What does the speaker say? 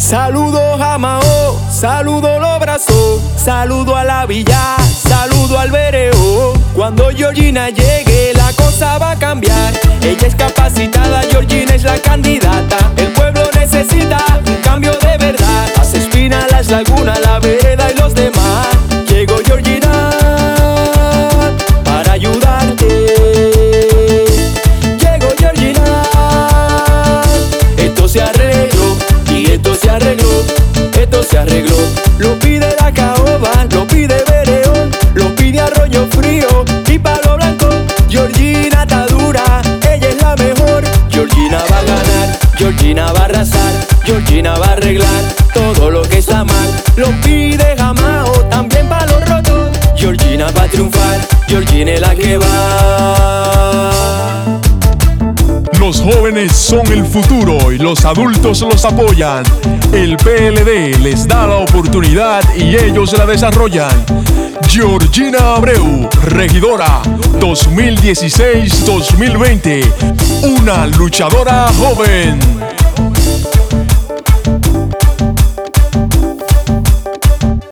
Saludo a Mao, saludo los brazos, saludo a la villa, saludo al vereo. Cuando Georgina llegue, la cosa va a cambiar. Ella es capacitada, Georgina es la candidata. El pueblo necesita un cambio de verdad. Hace espina las lagunas, la vereda arregló. Lo pide la caoba, lo pide Bereón, lo pide Arroyo Frío y Palo Blanco. Georgina está dura, ella es la mejor. Georgina va a ganar, Georgina va a arrasar, Georgina va a arreglar todo lo que está mal. Lo pide Jamao, también Palo Roto. Georgina va a triunfar, Georgina es la que va. Jóvenes son el futuro y los adultos los apoyan. El PLD les da la oportunidad y ellos la desarrollan. Georgina Abreu, regidora 2016-2020. Una luchadora joven.